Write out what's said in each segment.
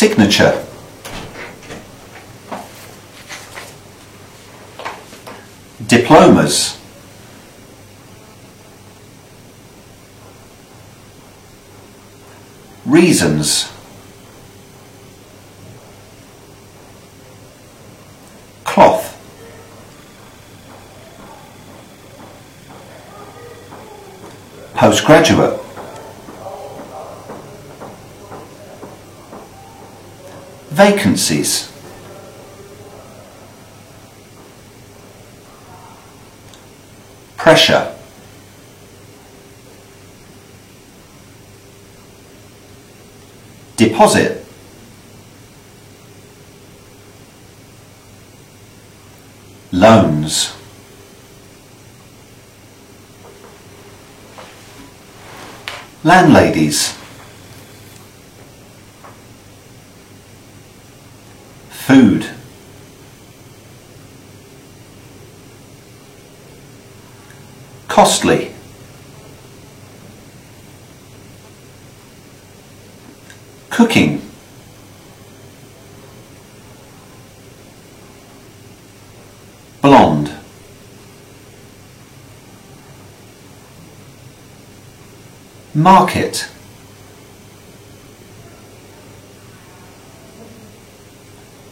Signature. Diplomas. Reasons. Cloth. Postgraduate. Vacancies. Pressure. Deposit. Loans. Landladies. Food. Costly. Cooking. Blonde. Market.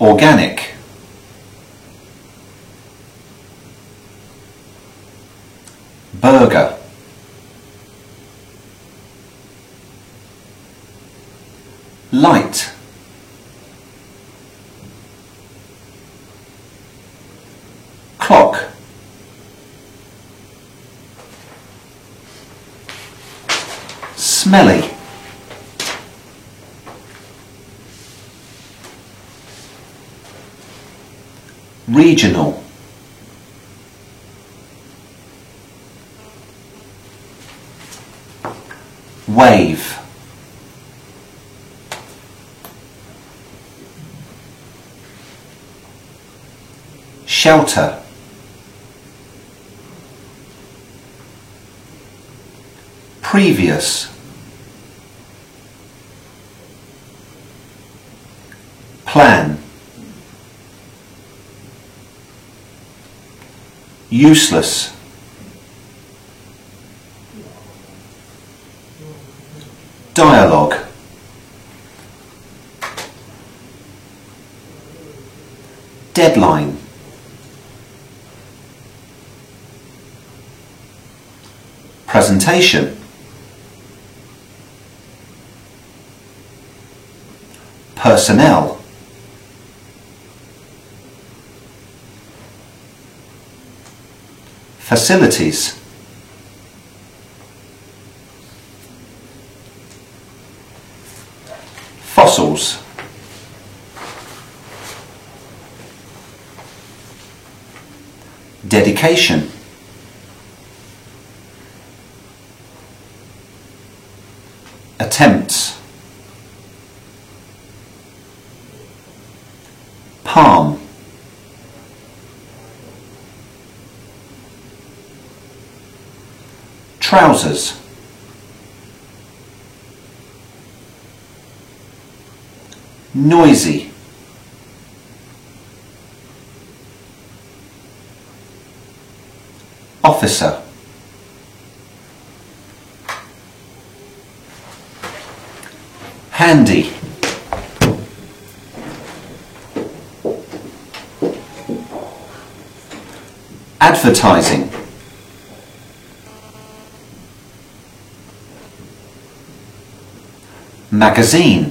Organic. Burger. Light. Clock. Smelly. Regional. Wave. Shelter. Previous. Plan. Useless. Dialogue. Deadline. Presentation. Personnel. Facilities. Fossils. Dedication. Attempts. Trousers. Noisy. Officer. Handy. Advertising. Magazine.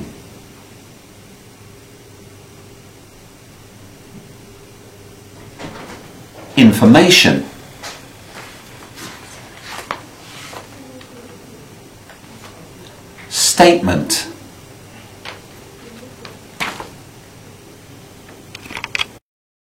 Information. Statement.